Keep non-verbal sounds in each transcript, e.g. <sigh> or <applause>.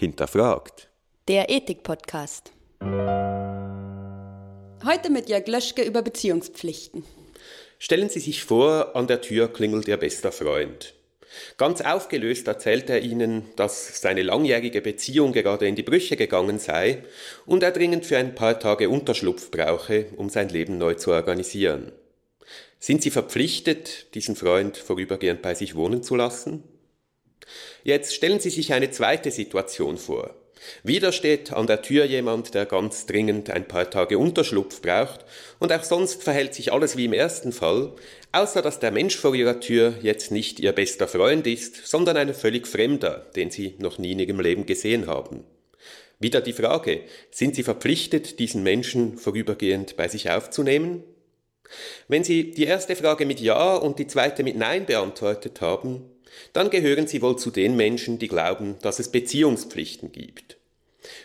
hinterfragt. Der Ethik-Podcast. Heute mit Jörg Löschke über Beziehungspflichten. Stellen Sie sich vor, an der Tür klingelt Ihr bester Freund. Ganz aufgelöst erzählt er ihnen, dass seine langjährige Beziehung gerade in die Brüche gegangen sei und er dringend für ein paar Tage Unterschlupf brauche, um sein Leben neu zu organisieren. Sind Sie verpflichtet, diesen Freund vorübergehend bei sich wohnen zu lassen? Jetzt stellen Sie sich eine zweite Situation vor. Wieder steht an der Tür jemand, der ganz dringend ein paar Tage Unterschlupf braucht, und auch sonst verhält sich alles wie im ersten Fall, außer dass der Mensch vor ihrer Tür jetzt nicht ihr bester Freund ist, sondern ein völlig Fremder, den sie noch nie in ihrem Leben gesehen haben. Wieder die Frage, sind Sie verpflichtet, diesen Menschen vorübergehend bei sich aufzunehmen? Wenn Sie die erste Frage mit Ja und die zweite mit Nein beantwortet haben, dann gehören sie wohl zu den Menschen, die glauben, dass es Beziehungspflichten gibt.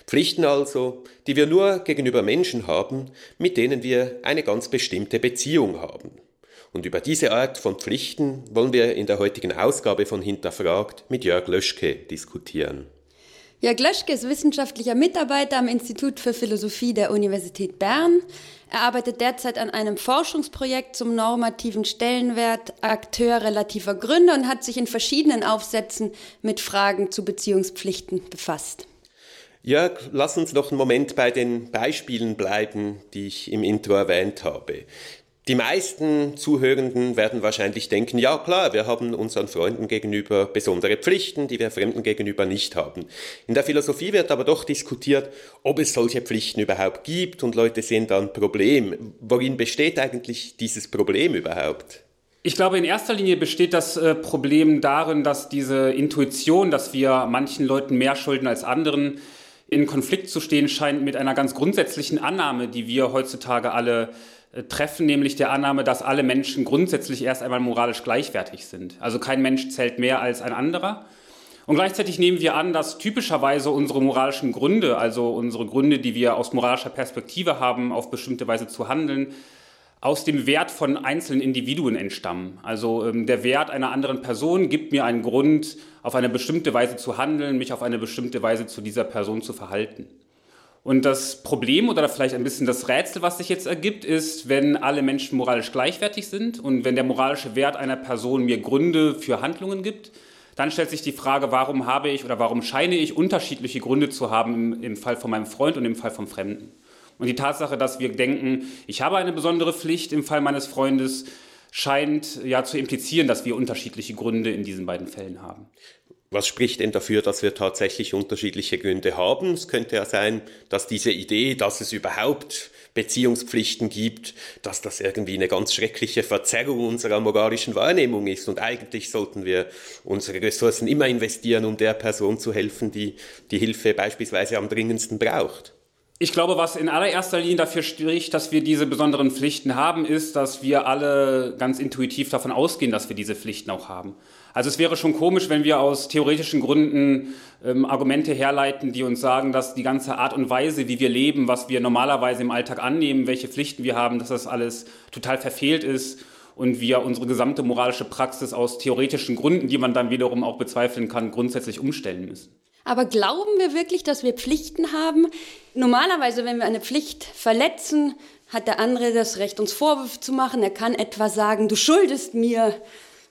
Pflichten also, die wir nur gegenüber Menschen haben, mit denen wir eine ganz bestimmte Beziehung haben. Und über diese Art von Pflichten wollen wir in der heutigen Ausgabe von Hinterfragt mit Jörg Löschke diskutieren. Jörg Löschke ist wissenschaftlicher Mitarbeiter am Institut für Philosophie der Universität Bern. Er arbeitet derzeit an einem Forschungsprojekt zum normativen Stellenwert Akteur relativer Gründe und hat sich in verschiedenen Aufsätzen mit Fragen zu Beziehungspflichten befasst. Jörg, lass uns noch einen Moment bei den Beispielen bleiben, die ich im Intro erwähnt habe. Die meisten Zuhörenden werden wahrscheinlich denken, ja klar, wir haben unseren Freunden gegenüber besondere Pflichten, die wir Fremden gegenüber nicht haben. In der Philosophie wird aber doch diskutiert, ob es solche Pflichten überhaupt gibt und Leute sehen da ein Problem. Worin besteht eigentlich dieses Problem überhaupt? Ich glaube, in erster Linie besteht das äh, Problem darin, dass diese Intuition, dass wir manchen Leuten mehr schulden als anderen, in Konflikt zu stehen scheint mit einer ganz grundsätzlichen Annahme, die wir heutzutage alle treffen, nämlich der Annahme, dass alle Menschen grundsätzlich erst einmal moralisch gleichwertig sind. Also kein Mensch zählt mehr als ein anderer. Und gleichzeitig nehmen wir an, dass typischerweise unsere moralischen Gründe, also unsere Gründe, die wir aus moralischer Perspektive haben, auf bestimmte Weise zu handeln, aus dem Wert von einzelnen Individuen entstammen. Also ähm, der Wert einer anderen Person gibt mir einen Grund, auf eine bestimmte Weise zu handeln, mich auf eine bestimmte Weise zu dieser Person zu verhalten. Und das Problem oder vielleicht ein bisschen das Rätsel, was sich jetzt ergibt, ist, wenn alle Menschen moralisch gleichwertig sind und wenn der moralische Wert einer Person mir Gründe für Handlungen gibt, dann stellt sich die Frage, warum habe ich oder warum scheine ich unterschiedliche Gründe zu haben im, Fall von meinem Freund und im Fall vom Fremden. Und die Tatsache, dass wir denken, ich habe eine besondere Pflicht im Fall meines Freundes, scheint ja zu implizieren, dass wir unterschiedliche Gründe in diesen beiden Fällen haben. Was spricht denn dafür, dass wir tatsächlich unterschiedliche Gründe haben? Es könnte ja sein, dass diese Idee, dass es überhaupt Beziehungspflichten gibt, dass das irgendwie eine ganz schreckliche Verzerrung unserer moralischen Wahrnehmung ist. Und eigentlich sollten wir unsere Ressourcen immer investieren, um der Person zu helfen, die die Hilfe beispielsweise am dringendsten braucht. Ich glaube, was in allererster Linie dafür spricht, dass wir diese besonderen Pflichten haben, ist, dass wir alle ganz intuitiv davon ausgehen, dass wir diese Pflichten auch haben. Also es wäre schon komisch, wenn wir aus theoretischen Gründen ähm, Argumente herleiten, die uns sagen, dass die ganze Art und Weise, wie wir leben, was wir normalerweise im Alltag annehmen, welche Pflichten wir haben, dass das alles total verfehlt ist und wir unsere gesamte moralische Praxis aus theoretischen Gründen, die man dann wiederum auch bezweifeln kann, grundsätzlich umstellen müssen. Aber glauben wir wirklich, dass wir Pflichten haben? Normalerweise, wenn wir eine Pflicht verletzen, hat der andere das Recht, uns Vorwürfe zu machen. Er kann etwa sagen, du schuldest mir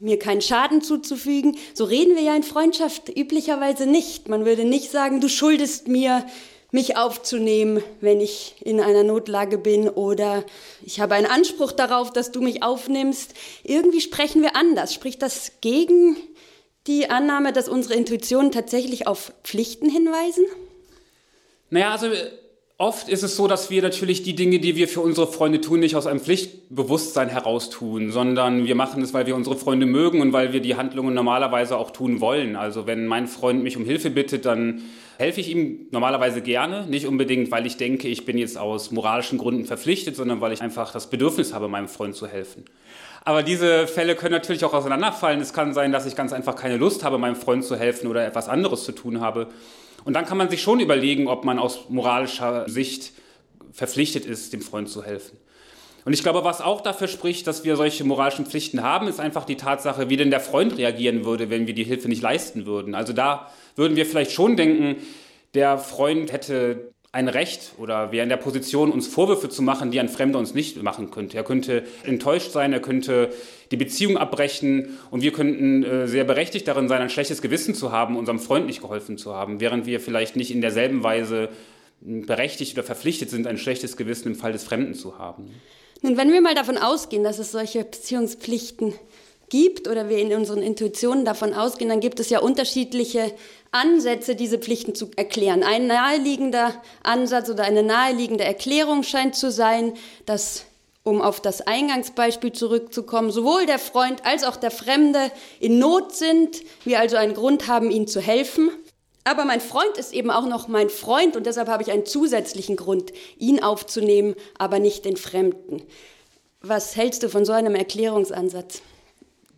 mir keinen Schaden zuzufügen. So reden wir ja in Freundschaft üblicherweise nicht. Man würde nicht sagen, du schuldest mir, mich aufzunehmen, wenn ich in einer Notlage bin oder ich habe einen Anspruch darauf, dass du mich aufnimmst. Irgendwie sprechen wir anders. Spricht das gegen die Annahme, dass unsere Intuitionen tatsächlich auf Pflichten hinweisen? Naja, also Oft ist es so, dass wir natürlich die Dinge, die wir für unsere Freunde tun, nicht aus einem Pflichtbewusstsein heraus tun, sondern wir machen es, weil wir unsere Freunde mögen und weil wir die Handlungen normalerweise auch tun wollen. Also wenn mein Freund mich um Hilfe bittet, dann helfe ich ihm normalerweise gerne. Nicht unbedingt, weil ich denke, ich bin jetzt aus moralischen Gründen verpflichtet, sondern weil ich einfach das Bedürfnis habe, meinem Freund zu helfen. Aber diese Fälle können natürlich auch auseinanderfallen. Es kann sein, dass ich ganz einfach keine Lust habe, meinem Freund zu helfen oder etwas anderes zu tun habe. Und dann kann man sich schon überlegen, ob man aus moralischer Sicht verpflichtet ist, dem Freund zu helfen. Und ich glaube, was auch dafür spricht, dass wir solche moralischen Pflichten haben, ist einfach die Tatsache, wie denn der Freund reagieren würde, wenn wir die Hilfe nicht leisten würden. Also da würden wir vielleicht schon denken, der Freund hätte ein Recht oder wäre in der Position, uns Vorwürfe zu machen, die ein Fremder uns nicht machen könnte. Er könnte enttäuscht sein, er könnte die Beziehung abbrechen und wir könnten äh, sehr berechtigt darin sein, ein schlechtes Gewissen zu haben, unserem Freund nicht geholfen zu haben, während wir vielleicht nicht in derselben Weise hm, berechtigt oder verpflichtet sind, ein schlechtes Gewissen im Fall des Fremden zu haben. Nun, wenn wir mal davon ausgehen, dass es solche Beziehungspflichten gibt oder wir in unseren Intuitionen davon ausgehen, dann gibt es ja unterschiedliche Ansätze, diese Pflichten zu erklären. Ein naheliegender Ansatz oder eine naheliegende Erklärung scheint zu sein, dass um auf das Eingangsbeispiel zurückzukommen, sowohl der Freund als auch der Fremde in Not sind, wir also einen Grund haben, ihnen zu helfen. Aber mein Freund ist eben auch noch mein Freund und deshalb habe ich einen zusätzlichen Grund, ihn aufzunehmen, aber nicht den Fremden. Was hältst du von so einem Erklärungsansatz?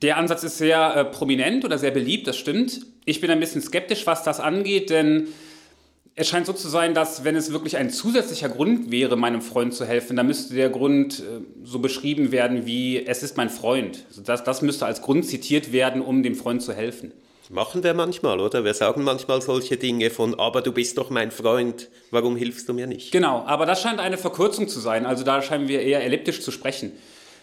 Der Ansatz ist sehr äh, prominent oder sehr beliebt, das stimmt. Ich bin ein bisschen skeptisch, was das angeht, denn es scheint so zu sein, dass wenn es wirklich ein zusätzlicher Grund wäre, meinem Freund zu helfen, dann müsste der Grund äh, so beschrieben werden wie, es ist mein Freund. Also das, das müsste als Grund zitiert werden, um dem Freund zu helfen. Machen wir manchmal, oder? Wir sagen manchmal solche Dinge von, aber du bist doch mein Freund, warum hilfst du mir nicht? Genau, aber das scheint eine Verkürzung zu sein. Also da scheinen wir eher elliptisch zu sprechen.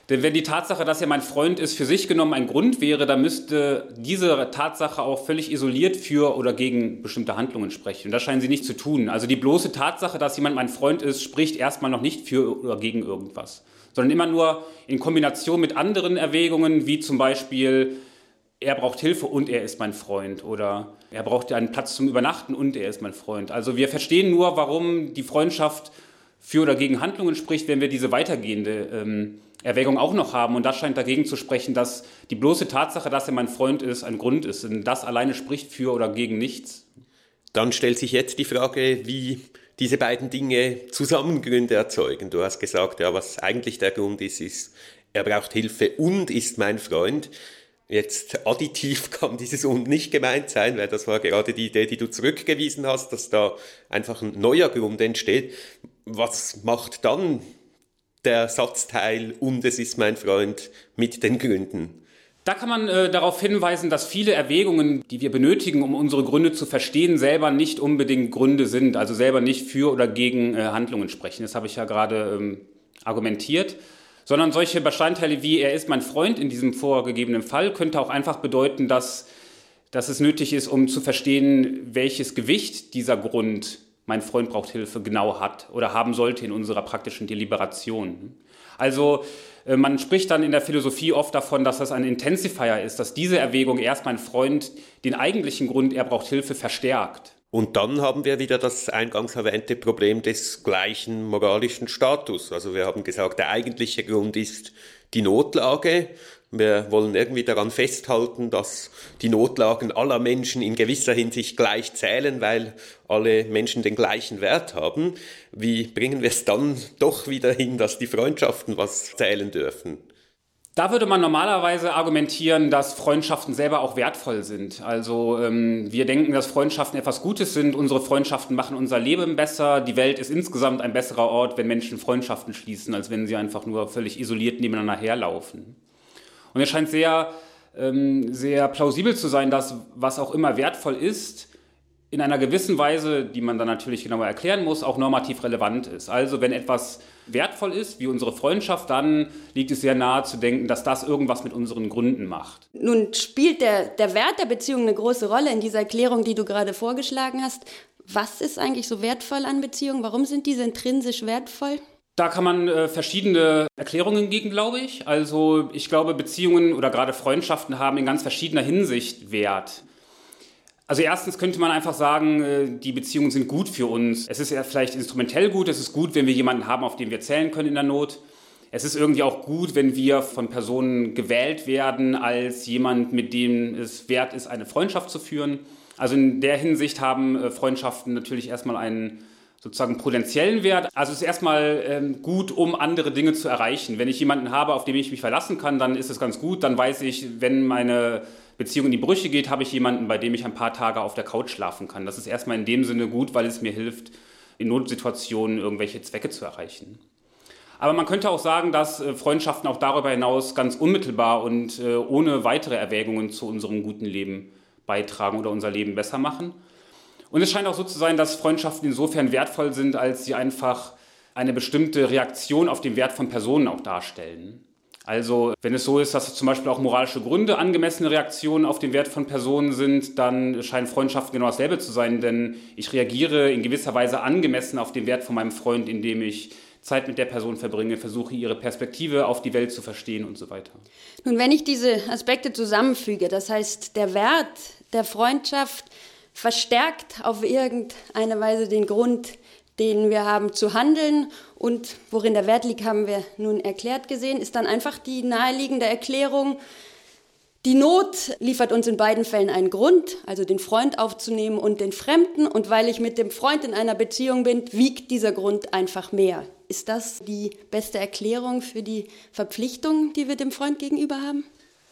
Denn wenn die Tatsache, dass er mein Freund ist, für sich genommen ein Grund wäre, dann müsste diese Tatsache auch völlig isoliert für oder gegen bestimmte Handlungen sprechen. Und das scheinen sie nicht zu tun. Also die bloße Tatsache, dass jemand mein Freund ist, spricht erstmal noch nicht für oder gegen irgendwas, sondern immer nur in Kombination mit anderen Erwägungen, wie zum Beispiel, er braucht Hilfe und er ist mein Freund oder er braucht einen Platz zum Übernachten und er ist mein Freund. Also wir verstehen nur, warum die Freundschaft für oder gegen Handlungen spricht, wenn wir diese weitergehende ähm, Erwägung auch noch haben. Und das scheint dagegen zu sprechen, dass die bloße Tatsache, dass er mein Freund ist, ein Grund ist. Und das alleine spricht für oder gegen nichts. Dann stellt sich jetzt die Frage, wie diese beiden Dinge Zusammengründe erzeugen. Du hast gesagt, ja, was eigentlich der Grund ist, ist, er braucht Hilfe und ist mein Freund. Jetzt additiv <laughs> kann dieses und nicht gemeint sein, weil das war gerade die Idee, die du zurückgewiesen hast, dass da einfach ein neuer Grund entsteht. Was macht dann der Satzteil und es ist mein Freund mit den Gründen. Da kann man äh, darauf hinweisen, dass viele Erwägungen, die wir benötigen, um unsere Gründe zu verstehen, selber nicht unbedingt Gründe sind, also selber nicht für oder gegen äh, Handlungen sprechen. Das habe ich ja gerade ähm, argumentiert. Sondern solche Bestandteile wie er ist mein Freund in diesem vorgegebenen Fall könnte auch einfach bedeuten, dass, dass es nötig ist, um zu verstehen, welches Gewicht dieser Grund mein Freund braucht Hilfe genau hat oder haben sollte in unserer praktischen Deliberation. Also äh, man spricht dann in der Philosophie oft davon, dass das ein Intensifier ist, dass diese Erwägung erst mein Freund den eigentlichen Grund, er braucht Hilfe, verstärkt. Und dann haben wir wieder das eingangs erwähnte Problem des gleichen moralischen Status. Also wir haben gesagt, der eigentliche Grund ist die Notlage wir wollen irgendwie daran festhalten, dass die Notlagen aller Menschen in gewisser Hinsicht gleich zählen, weil alle Menschen den gleichen Wert haben. Wie bringen wir es dann doch wieder hin, dass die Freundschaften was zählen dürfen? Da würde man normalerweise argumentieren, dass Freundschaften selber auch wertvoll sind. Also ähm, wir denken, dass Freundschaften etwas Gutes sind. Unsere Freundschaften machen unser Leben besser. Die Welt ist insgesamt ein besserer Ort, wenn Menschen Freundschaften schließen, als wenn sie einfach nur völlig isoliert nebeneinander herlaufen. Und es scheint sehr, ähm, sehr plausibel zu sein, dass was auch immer wertvoll ist, in einer gewissen Weise, die man dann natürlich genauer erklären muss, auch normativ relevant ist. Also wenn etwas wertvoll ist, wie unsere Freundschaft, dann liegt es sehr nahe zu denken, dass das irgendwas mit unseren Gründen macht. Nun spielt der, der Wert der Beziehung eine große Rolle in dieser Erklärung, die du gerade vorgeschlagen hast. Was ist eigentlich so wertvoll an Beziehungen? Warum sind diese intrinsisch wertvoll? Da kann man äh, verschiedene Erklärungen gegen, glaube ich. Also ich glaube, Beziehungen oder gerade Freundschaften haben in ganz verschiedener Hinsicht Wert. Also erstens könnte man einfach sagen, äh, die Beziehungen sind gut für uns. Es ist ja vielleicht instrumentell gut, es ist gut, wenn wir jemanden haben, auf den wir zählen können in der Not. Es ist irgendwie auch gut, wenn wir von Personen gewählt werden als jemand, mit dem es wert ist, eine Freundschaft zu führen. Also in der Hinsicht haben äh, Freundschaften natürlich erstmal einen sozusagen potenziellen Wert. Also es ist erstmal ähm, gut, um andere Dinge zu erreichen. Wenn ich jemanden habe, auf den ich mich verlassen kann, dann ist es ganz gut. Dann weiß ich, wenn meine Beziehung in die Brüche geht, habe ich jemanden, bei dem ich ein paar Tage auf der Couch schlafen kann. Das ist erstmal in dem Sinne gut, weil es mir hilft, in Notsituationen irgendwelche Zwecke zu erreichen. Aber man könnte auch sagen, dass äh, Freundschaften auch darüber hinaus ganz unmittelbar und äh, ohne weitere Erwägungen zu unserem guten Leben beitragen oder unser Leben besser machen. Und es scheint auch so zu sein, dass Freundschaften insofern wertvoll sind, als sie einfach eine bestimmte Reaktion auf den Wert von Personen auch darstellen. Also wenn es so ist, dass zum Beispiel auch moralische Gründe angemessene Reaktionen auf den Wert von Personen sind, dann scheinen Freundschaften genau dasselbe zu sein, denn ich reagiere in gewisser Weise angemessen auf den Wert von meinem Freund, indem ich Zeit mit der Person verbringe, versuche ihre Perspektive auf die Welt zu verstehen und so weiter. Nun, wenn ich diese Aspekte zusammenfüge, das heißt, der Wert der Freundschaft verstärkt auf irgendeine Weise den Grund, den wir haben zu handeln und worin der Wert liegt, haben wir nun erklärt gesehen, ist dann einfach die naheliegende Erklärung, die Not liefert uns in beiden Fällen einen Grund, also den Freund aufzunehmen und den Fremden. Und weil ich mit dem Freund in einer Beziehung bin, wiegt dieser Grund einfach mehr. Ist das die beste Erklärung für die Verpflichtung, die wir dem Freund gegenüber haben?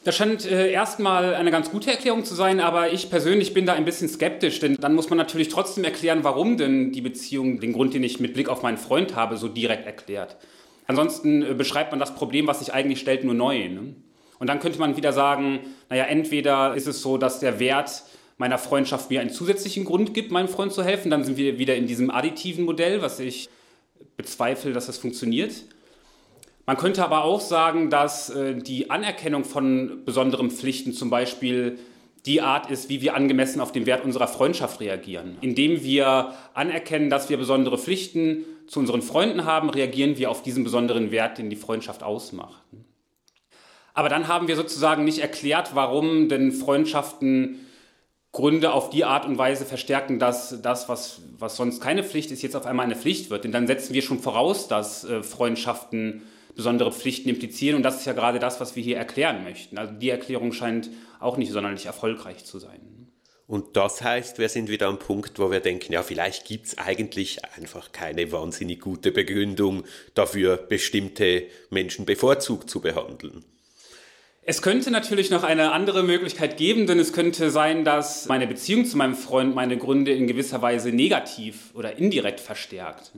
Das scheint äh, erstmal eine ganz gute Erklärung zu sein, aber ich persönlich bin da ein bisschen skeptisch, denn dann muss man natürlich trotzdem erklären, warum denn die Beziehung den Grund, den ich mit Blick auf meinen Freund habe, so direkt erklärt. Ansonsten äh, beschreibt man das Problem, was sich eigentlich stellt, nur neu. Ne? Und dann könnte man wieder sagen, naja, entweder ist es so, dass der Wert meiner Freundschaft mir einen zusätzlichen Grund gibt, meinem Freund zu helfen, dann sind wir wieder in diesem additiven Modell, was ich bezweifle, dass das funktioniert. Man könnte aber auch sagen, dass äh, die Anerkennung von besonderen Pflichten zum Beispiel die Art ist, wie wir angemessen auf den Wert unserer Freundschaft reagieren. Indem wir anerkennen, dass wir besondere Pflichten zu unseren Freunden haben, reagieren wir auf diesen besonderen Wert, den die Freundschaft ausmacht. Aber dann haben wir sozusagen nicht erklärt, warum denn Freundschaften Gründe auf die Art und Weise verstärken, dass das, was, was sonst keine Pflicht ist, jetzt auf einmal eine Pflicht wird. Denn dann setzen wir schon voraus, dass äh, Freundschaften besondere Pflichten implizieren. Und das ist ja gerade das, was wir hier erklären möchten. Also die Erklärung scheint auch nicht sonderlich erfolgreich zu sein. Und das heißt, wir sind wieder am Punkt, wo wir denken, ja, vielleicht gibt es eigentlich einfach keine wahnsinnig gute Begründung dafür, bestimmte Menschen bevorzugt zu behandeln. Es könnte natürlich noch eine andere Möglichkeit geben, denn es könnte sein, dass meine Beziehung zu meinem Freund meine Gründe in gewisser Weise negativ oder indirekt verstärkt.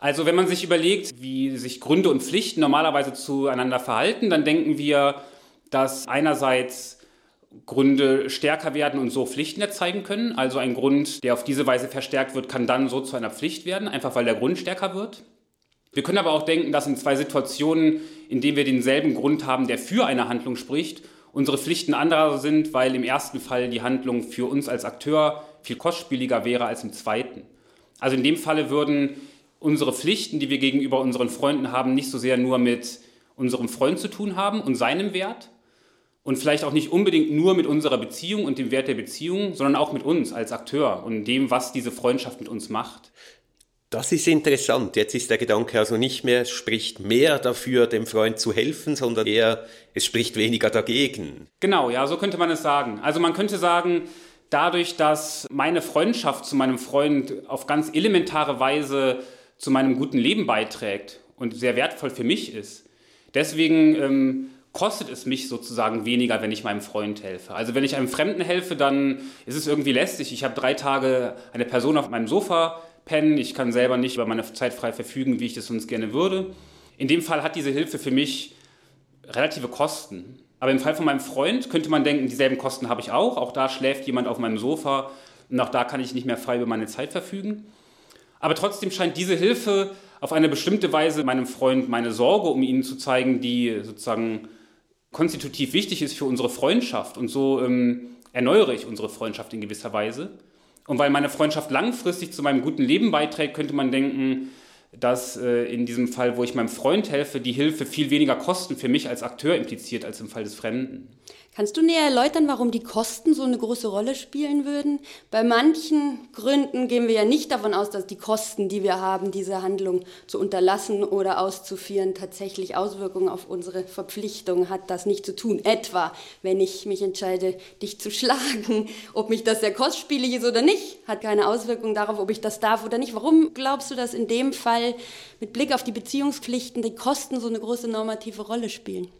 Also wenn man sich überlegt, wie sich Gründe und Pflichten normalerweise zueinander verhalten, dann denken wir, dass einerseits Gründe stärker werden und so Pflichten erzeigen können. Also ein Grund, der auf diese Weise verstärkt wird, kann dann so zu einer Pflicht werden, einfach weil der Grund stärker wird. Wir können aber auch denken, dass in zwei Situationen, in denen wir denselben Grund haben, der für eine Handlung spricht, unsere Pflichten anderer sind, weil im ersten Fall die Handlung für uns als Akteur viel kostspieliger wäre als im zweiten. Also in dem Falle würden unsere Pflichten, die wir gegenüber unseren Freunden haben, nicht so sehr nur mit unserem Freund zu tun haben und seinem Wert und vielleicht auch nicht unbedingt nur mit unserer Beziehung und dem Wert der Beziehung, sondern auch mit uns als Akteur und dem, was diese Freundschaft mit uns macht. Das ist interessant. Jetzt ist der Gedanke also nicht mehr, es spricht mehr dafür, dem Freund zu helfen, sondern eher, es spricht weniger dagegen. Genau, ja, so könnte man es sagen. Also man könnte sagen, dadurch, dass meine Freundschaft zu meinem Freund auf ganz elementare Weise zu meinem guten Leben beiträgt und sehr wertvoll für mich ist. Deswegen ähm, kostet es mich sozusagen weniger, wenn ich meinem Freund helfe. Also wenn ich einem Fremden helfe, dann ist es irgendwie lästig. Ich habe drei Tage eine Person auf meinem Sofa pennen. Ich kann selber nicht über meine Zeit frei verfügen, wie ich das sonst gerne würde. In dem Fall hat diese Hilfe für mich relative Kosten. Aber im Fall von meinem Freund könnte man denken, dieselben Kosten habe ich auch. Auch da schläft jemand auf meinem Sofa und auch da kann ich nicht mehr frei über meine Zeit verfügen. Aber trotzdem scheint diese Hilfe auf eine bestimmte Weise meinem Freund meine Sorge um ihn zu zeigen, die sozusagen konstitutiv wichtig ist für unsere Freundschaft. Und so ähm, erneuere ich unsere Freundschaft in gewisser Weise. Und weil meine Freundschaft langfristig zu meinem guten Leben beiträgt, könnte man denken, dass äh, in diesem Fall, wo ich meinem Freund helfe, die Hilfe viel weniger Kosten für mich als Akteur impliziert als im Fall des Fremden. Kannst du näher erläutern, warum die Kosten so eine große Rolle spielen würden? Bei manchen Gründen gehen wir ja nicht davon aus, dass die Kosten, die wir haben, diese Handlung zu unterlassen oder auszuführen, tatsächlich Auswirkungen auf unsere Verpflichtung hat, das nicht zu tun. Etwa, wenn ich mich entscheide, dich zu schlagen, ob mich das sehr kostspielig ist oder nicht, hat keine Auswirkung darauf, ob ich das darf oder nicht. Warum glaubst du, dass in dem Fall mit Blick auf die Beziehungspflichten die Kosten so eine große normative Rolle spielen?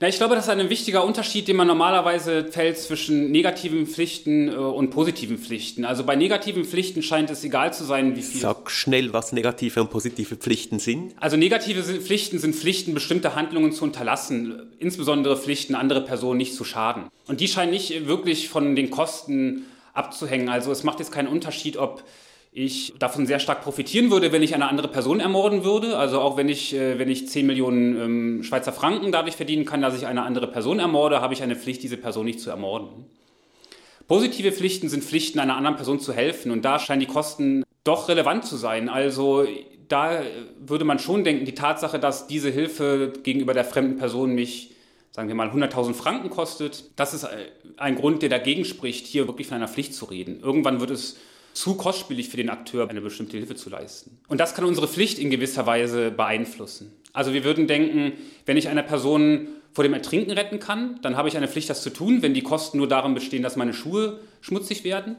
Na, ich glaube, das ist ein wichtiger Unterschied, den man normalerweise fällt zwischen negativen Pflichten äh, und positiven Pflichten. Also bei negativen Pflichten scheint es egal zu sein, wie viel. Sag schnell, was negative und positive Pflichten sind. Also negative Pflichten sind Pflichten, bestimmte Handlungen zu unterlassen, insbesondere Pflichten, andere Personen nicht zu schaden. Und die scheinen nicht wirklich von den Kosten abzuhängen. Also es macht jetzt keinen Unterschied, ob ich davon sehr stark profitieren würde, wenn ich eine andere Person ermorden würde. Also auch wenn ich, äh, wenn ich 10 Millionen ähm, Schweizer Franken dadurch verdienen kann, dass ich eine andere Person ermorde, habe ich eine Pflicht, diese Person nicht zu ermorden. Positive Pflichten sind Pflichten, einer anderen Person zu helfen. Und da scheinen die Kosten doch relevant zu sein. Also da würde man schon denken, die Tatsache, dass diese Hilfe gegenüber der fremden Person mich, sagen wir mal, 100.000 Franken kostet, das ist ein Grund, der dagegen spricht, hier wirklich von einer Pflicht zu reden. Irgendwann wird es zu kostspielig für den Akteur, eine bestimmte Hilfe zu leisten. Und das kann unsere Pflicht in gewisser Weise beeinflussen. Also wir würden denken, wenn ich eine Person vor dem Ertrinken retten kann, dann habe ich eine Pflicht, das zu tun, wenn die Kosten nur darin bestehen, dass meine Schuhe schmutzig werden.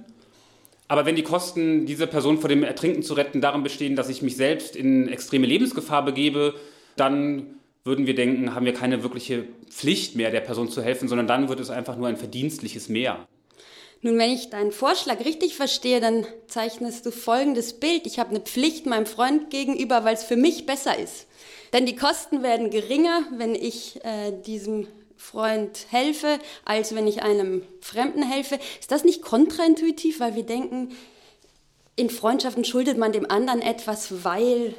Aber wenn die Kosten, diese Person vor dem Ertrinken zu retten, darin bestehen, dass ich mich selbst in extreme Lebensgefahr begebe, dann würden wir denken, haben wir keine wirkliche Pflicht mehr, der Person zu helfen, sondern dann wird es einfach nur ein verdienstliches Mehr. Nun, wenn ich deinen Vorschlag richtig verstehe, dann zeichnest du folgendes Bild. Ich habe eine Pflicht meinem Freund gegenüber, weil es für mich besser ist. Denn die Kosten werden geringer, wenn ich äh, diesem Freund helfe, als wenn ich einem Fremden helfe. Ist das nicht kontraintuitiv, weil wir denken, in Freundschaften schuldet man dem anderen etwas, weil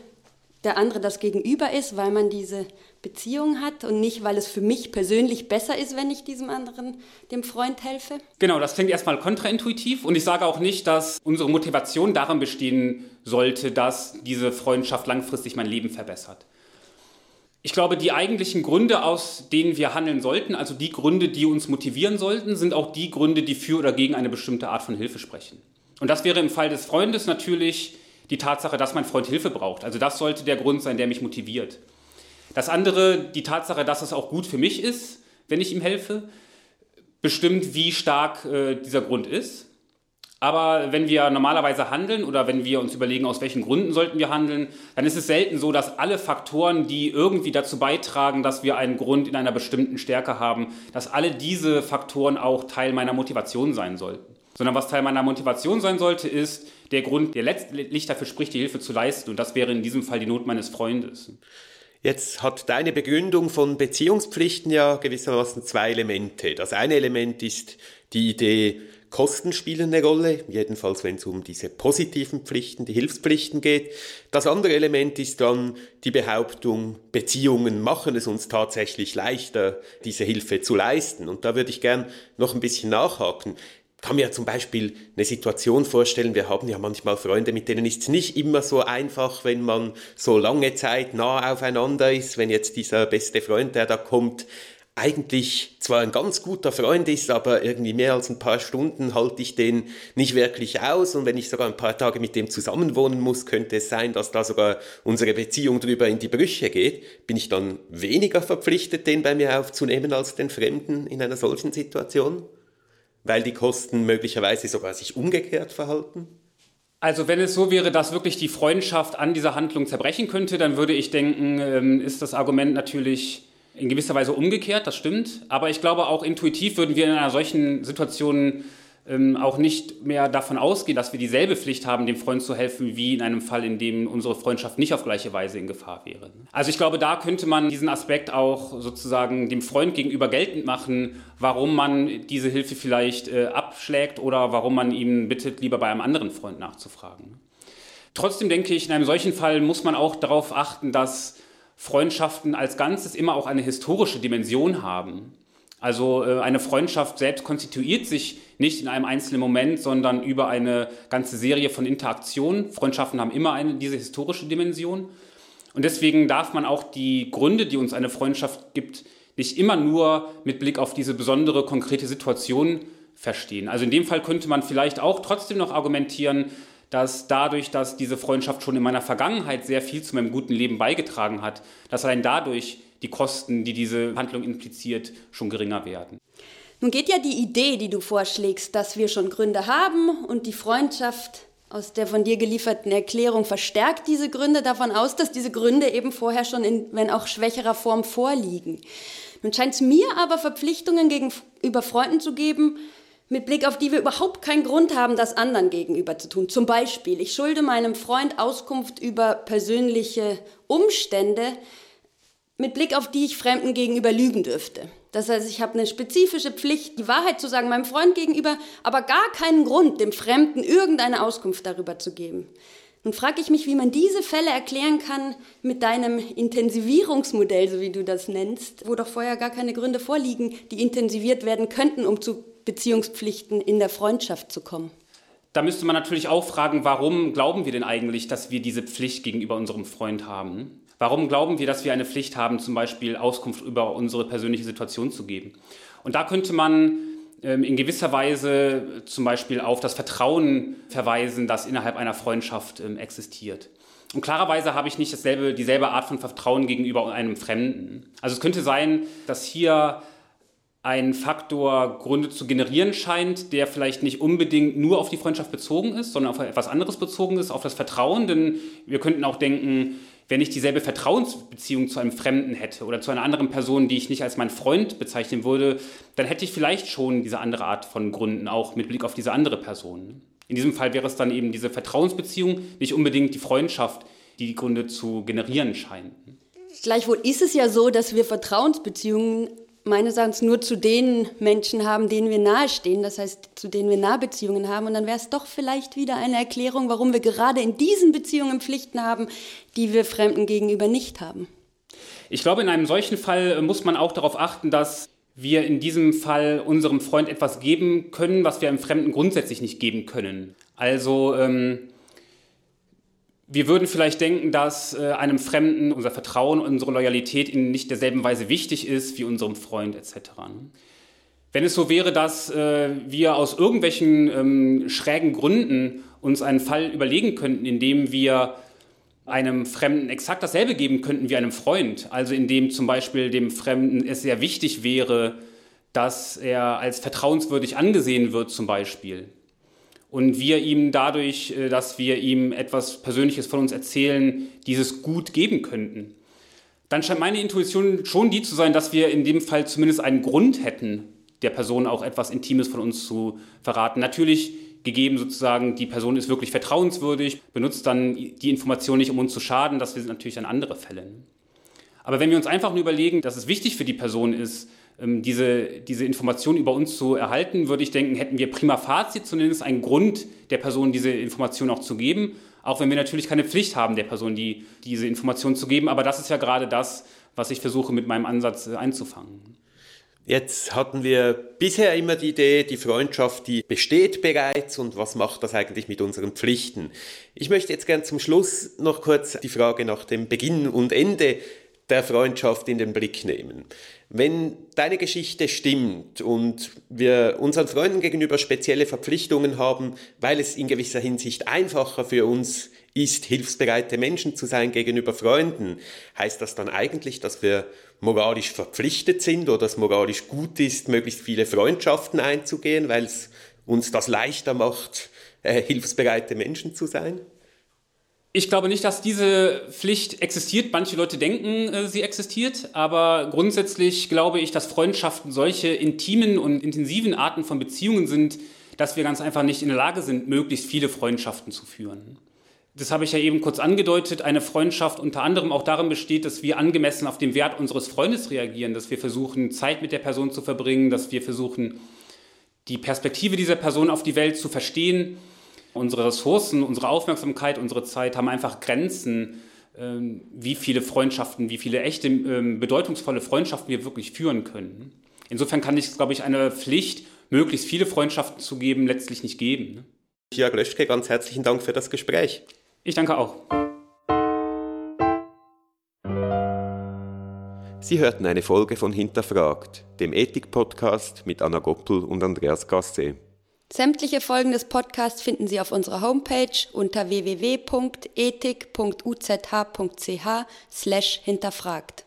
der andere das Gegenüber ist, weil man diese Beziehung hat und nicht, weil es für mich persönlich besser ist, wenn ich diesem anderen, dem Freund helfe? Genau, das klingt erstmal kontraintuitiv und ich sage auch nicht, dass unsere Motivation darin bestehen sollte, dass diese Freundschaft langfristig mein Leben verbessert. Ich glaube, die eigentlichen Gründe, aus denen wir handeln sollten, also die Gründe, die uns motivieren sollten, sind auch die Gründe, die für oder gegen eine bestimmte Art von Hilfe sprechen. Und das wäre im Fall des Freundes natürlich die Tatsache, dass mein Freund Hilfe braucht. Also das sollte der Grund sein, der mich motiviert. Das andere, die Tatsache, dass es auch gut für mich ist, wenn ich ihm helfe, bestimmt, wie stark äh, dieser Grund ist. Aber wenn wir normalerweise handeln oder wenn wir uns überlegen, aus welchen Gründen sollten wir handeln, dann ist es selten so, dass alle Faktoren, die irgendwie dazu beitragen, dass wir einen Grund in einer bestimmten Stärke haben, dass alle diese Faktoren auch Teil meiner Motivation sein sollten. Sondern was Teil meiner Motivation sein sollte, ist der Grund, der letztlich dafür spricht, die Hilfe zu leisten. Und das wäre in diesem Fall die Not meines Freundes. Jetzt hat deine Begründung von Beziehungspflichten ja gewissermaßen zwei Elemente. Das eine Element ist die Idee, Kosten spielen eine Rolle, jedenfalls wenn es um diese positiven Pflichten, die Hilfspflichten geht. Das andere Element ist dann die Behauptung, Beziehungen machen es uns tatsächlich leichter, diese Hilfe zu leisten. Und da würde ich gern noch ein bisschen nachhaken kann mir zum Beispiel eine Situation vorstellen, wir haben ja manchmal Freunde, mit denen ist es nicht immer so einfach, wenn man so lange Zeit nah aufeinander ist, wenn jetzt dieser beste Freund, der da kommt, eigentlich zwar ein ganz guter Freund ist, aber irgendwie mehr als ein paar Stunden halte ich den nicht wirklich aus und wenn ich sogar ein paar Tage mit dem zusammenwohnen muss, könnte es sein, dass da sogar unsere Beziehung drüber in die Brüche geht. Bin ich dann weniger verpflichtet, den bei mir aufzunehmen als den Fremden in einer solchen Situation? Weil die Kosten möglicherweise sogar sich umgekehrt verhalten? Also wenn es so wäre, dass wirklich die Freundschaft an dieser Handlung zerbrechen könnte, dann würde ich denken, ähm, ist das Argument natürlich in gewisser Weise umgekehrt, das stimmt. Aber ich glaube auch intuitiv würden wir in einer solchen Situation ähm, auch nicht mehr davon ausgehen, dass wir dieselbe Pflicht haben, dem Freund zu helfen, wie in einem Fall, in dem unsere Freundschaft nicht auf gleiche Weise in Gefahr wäre. Also ich glaube, da könnte man diesen Aspekt auch sozusagen dem Freund gegenüber geltend machen, warum man diese Hilfe vielleicht äh, abschlägt oder warum man ihn bittet, lieber bei einem anderen Freund nachzufragen. Trotzdem denke ich, in einem solchen Fall muss man auch darauf achten, dass Freundschaften als Ganzes immer auch eine historische Dimension haben. Also äh, eine Freundschaft selbst konstituiert sich nicht in einem einzelnen Moment, sondern über eine ganze Serie von Interaktionen. Freundschaften haben immer eine, diese historische Dimension. Und deswegen darf man auch die Gründe, die uns eine Freundschaft gibt, nicht immer nur mit Blick auf diese besondere konkrete Situation verstehen. Also in dem Fall könnte man vielleicht auch trotzdem noch argumentieren, dass dadurch, dass diese Freundschaft schon in meiner Vergangenheit sehr viel zu meinem guten Leben beigetragen hat, dass allein dadurch die Kosten, die diese Handlung impliziert, schon geringer werden. Nun geht ja die Idee, die du vorschlägst, dass wir schon Gründe haben und die Freundschaft aus der von dir gelieferten Erklärung verstärkt diese Gründe davon aus, dass diese Gründe eben vorher schon in, wenn auch schwächerer Form vorliegen. Nun scheint es mir aber Verpflichtungen gegenüber Freunden zu geben, mit Blick auf die wir überhaupt keinen Grund haben, das anderen gegenüber zu tun. Zum Beispiel, ich schulde meinem Freund Auskunft über persönliche Umstände, mit Blick auf die ich Fremden gegenüber lügen dürfte. Das heißt, ich habe eine spezifische Pflicht, die Wahrheit zu sagen meinem Freund gegenüber, aber gar keinen Grund, dem Fremden irgendeine Auskunft darüber zu geben. Nun frage ich mich, wie man diese Fälle erklären kann mit deinem Intensivierungsmodell, so wie du das nennst, wo doch vorher gar keine Gründe vorliegen, die intensiviert werden könnten, um zu Beziehungspflichten in der Freundschaft zu kommen. Da müsste man natürlich auch fragen, warum glauben wir denn eigentlich, dass wir diese Pflicht gegenüber unserem Freund haben? Warum glauben wir, dass wir eine Pflicht haben, zum Beispiel Auskunft über unsere persönliche Situation zu geben? Und da könnte man ähm, in gewisser Weise zum Beispiel auf das Vertrauen verweisen, das innerhalb einer Freundschaft ähm, existiert. Und klarerweise habe ich nicht dasselbe, dieselbe Art von Vertrauen gegenüber einem Fremden. Also es könnte sein, dass hier ein Faktor Gründe zu generieren scheint, der vielleicht nicht unbedingt nur auf die Freundschaft bezogen ist, sondern auf etwas anderes bezogen ist, auf das Vertrauen. Denn wir könnten auch denken, wenn ich dieselbe Vertrauensbeziehung zu einem Fremden hätte oder zu einer anderen Person, die ich nicht als mein Freund bezeichnen würde, dann hätte ich vielleicht schon diese andere Art von Gründen, auch mit Blick auf diese andere Person. In diesem Fall wäre es dann eben diese Vertrauensbeziehung, nicht unbedingt die Freundschaft, die die Gründe zu generieren scheint. Gleichwohl ist es ja so, dass wir Vertrauensbeziehungen meines Erachtens nur zu den Menschen haben, denen wir nahestehen, das heißt, zu denen wir Nahbeziehungen haben. Und dann wäre es doch vielleicht wieder eine Erklärung, warum wir gerade in diesen Beziehungen Pflichten haben, die wir Fremden gegenüber nicht haben. Ich glaube, in einem solchen Fall äh, muss man auch darauf achten, dass wir in diesem Fall unserem Freund etwas geben können, was wir einem Fremden grundsätzlich nicht geben können. Also ähm, wir würden vielleicht denken, dass äh, einem Fremden unser Vertrauen, unsere Loyalität in nicht derselben Weise wichtig ist wie unserem Freund etc. Wenn es so wäre, dass äh, wir aus irgendwelchen ähm, schrägen Gründen uns einen Fall überlegen könnten, in dem wir einem Fremden exakt dasselbe geben könnten wie einem Freund, also in dem zum Beispiel dem Fremden es sehr wichtig wäre, dass er als vertrauenswürdig angesehen wird zum Beispiel, und wir ihm dadurch, äh, dass wir ihm etwas Persönliches von uns erzählen, dieses Gut geben könnten. Dann scheint meine Intuition schon die zu sein, dass wir in dem Fall zumindest einen Grund hätten, der Person auch etwas Intimes von uns zu verraten. Natürlich gegeben sozusagen, die Person ist wirklich vertrauenswürdig, benutzt dann die Information nicht, um uns zu schaden, das sind natürlich dann andere Fälle. Aber wenn wir uns einfach nur überlegen, dass es wichtig für die Person ist, diese, diese Information über uns zu erhalten, würde ich denken, hätten wir prima facie zumindest einen Grund, der Person diese Information auch zu geben, auch wenn wir natürlich keine Pflicht haben, der Person die, diese Information zu geben. Aber das ist ja gerade das, was ich versuche mit meinem Ansatz äh, einzufangen. Jetzt hatten wir bisher immer die Idee, die Freundschaft, die besteht bereits und was macht das eigentlich mit unseren Pflichten? Ich möchte jetzt gern zum Schluss noch kurz die Frage nach dem Beginn und Ende der Freundschaft in den Blick nehmen. Wenn deine Geschichte stimmt und wir unseren Freunden gegenüber spezielle Verpflichtungen haben, weil es in gewisser Hinsicht einfacher für uns ist, hilfsbereite Menschen zu sein gegenüber Freunden, heißt das dann eigentlich, dass wir moralisch verpflichtet sind oder es moralisch gut ist, möglichst viele Freundschaften einzugehen, weil es uns das leichter macht, äh, hilfsbereite Menschen zu sein? Ich glaube nicht, dass diese Pflicht existiert. Manche Leute denken, äh, sie existiert, aber grundsätzlich glaube ich, dass Freundschaften solche intimen und intensiven Arten von Beziehungen sind, dass wir ganz einfach nicht in der Lage sind, möglichst viele Freundschaften zu führen. Das habe ich ja eben kurz angedeutet. Eine Freundschaft unter anderem auch darin besteht, dass wir angemessen auf den Wert unseres Freundes reagieren, dass wir versuchen, Zeit mit der Person zu verbringen, dass wir versuchen, die Perspektive dieser Person auf die Welt zu verstehen Unsere Ressourcen, unsere Aufmerksamkeit, unsere Zeit haben einfach Grenzen, ähm, wie viele Freundschaften, wie viele echte, ähm, bedeutungsvolle Freundschaften wir wirklich führen können. Insofern kann ich, glaube ich, eine Pflicht, möglichst viele Freundschaften zu geben, letztlich nicht geben. Jörg Löschke, ganz herzlichen Dank für das Gespräch. Ich danke auch. Sie hörten eine Folge von Hinterfragt, dem Ethik-Podcast mit Anna Goppel und Andreas Gasset. Sämtliche Folgen des Podcasts finden Sie auf unserer Homepage unter www.ethik.uzh.ch slash hinterfragt.